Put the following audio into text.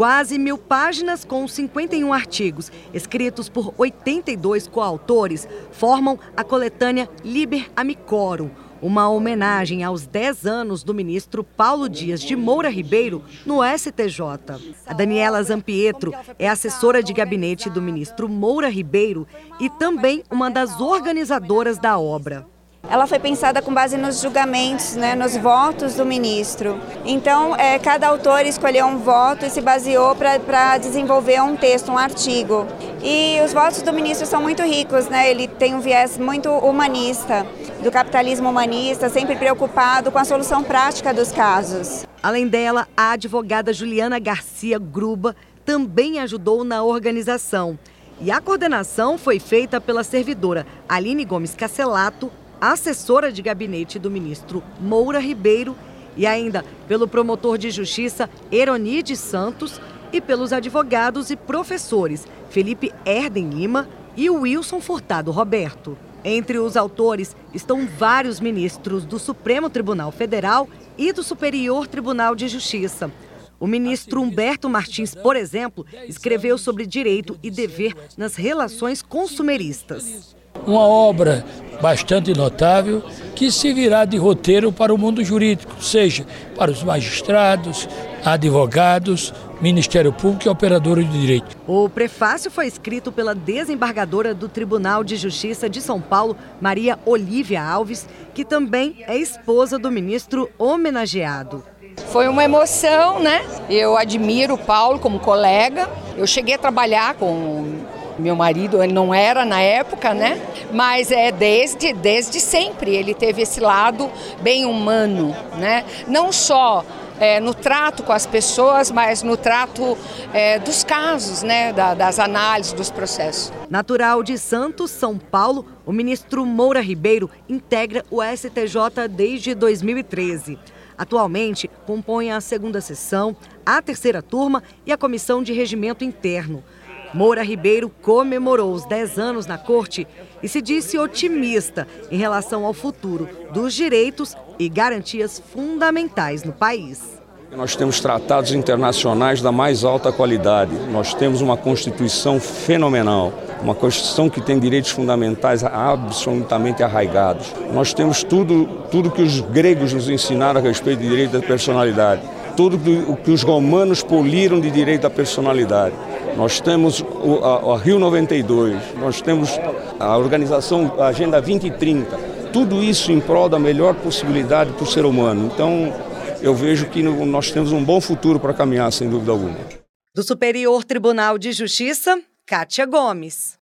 Quase mil páginas com 51 artigos, escritos por 82 coautores, formam a coletânea Liber Amicorum, uma homenagem aos 10 anos do ministro Paulo Dias de Moura Ribeiro no STJ. A Daniela Zampietro é assessora de gabinete do ministro Moura Ribeiro e também uma das organizadoras da obra. Ela foi pensada com base nos julgamentos, né, nos votos do ministro. Então, é, cada autor escolheu um voto e se baseou para desenvolver um texto, um artigo. E os votos do ministro são muito ricos, né? ele tem um viés muito humanista, do capitalismo humanista, sempre preocupado com a solução prática dos casos. Além dela, a advogada Juliana Garcia Gruba também ajudou na organização. E a coordenação foi feita pela servidora Aline Gomes Cacelato, assessora de gabinete do ministro Moura Ribeiro, e ainda pelo promotor de justiça Eroni de Santos e pelos advogados e professores Felipe Erden Lima e Wilson Furtado Roberto. Entre os autores estão vários ministros do Supremo Tribunal Federal e do Superior Tribunal de Justiça. O ministro Humberto Martins, por exemplo, escreveu sobre direito e dever nas relações consumeristas. Uma obra bastante notável que servirá de roteiro para o mundo jurídico, seja para os magistrados, advogados, Ministério Público e operadores de direito. O prefácio foi escrito pela desembargadora do Tribunal de Justiça de São Paulo, Maria Olívia Alves, que também é esposa do ministro homenageado. Foi uma emoção, né? Eu admiro o Paulo como colega. Eu cheguei a trabalhar com meu marido ele não era na época, né? Mas é desde, desde sempre ele teve esse lado bem humano, né? Não só é, no trato com as pessoas, mas no trato é, dos casos, né, da, das análises, dos processos. Natural de Santos, São Paulo, o ministro Moura Ribeiro integra o STJ desde 2013. Atualmente, compõe a segunda sessão, a terceira turma e a comissão de regimento interno. Moura Ribeiro comemorou os 10 anos na corte e se disse otimista em relação ao futuro dos direitos e garantias fundamentais no país. Nós temos tratados internacionais da mais alta qualidade. Nós temos uma Constituição fenomenal, uma Constituição que tem direitos fundamentais absolutamente arraigados. Nós temos tudo, tudo que os gregos nos ensinaram a respeito de direito da personalidade, tudo o que os romanos poliram de direito da personalidade. Nós temos o, a, a Rio 92, nós temos a organização a Agenda 2030. Tudo isso em prol da melhor possibilidade para o ser humano. Então, eu vejo que nós temos um bom futuro para caminhar, sem dúvida alguma. Do Superior Tribunal de Justiça, Kátia Gomes.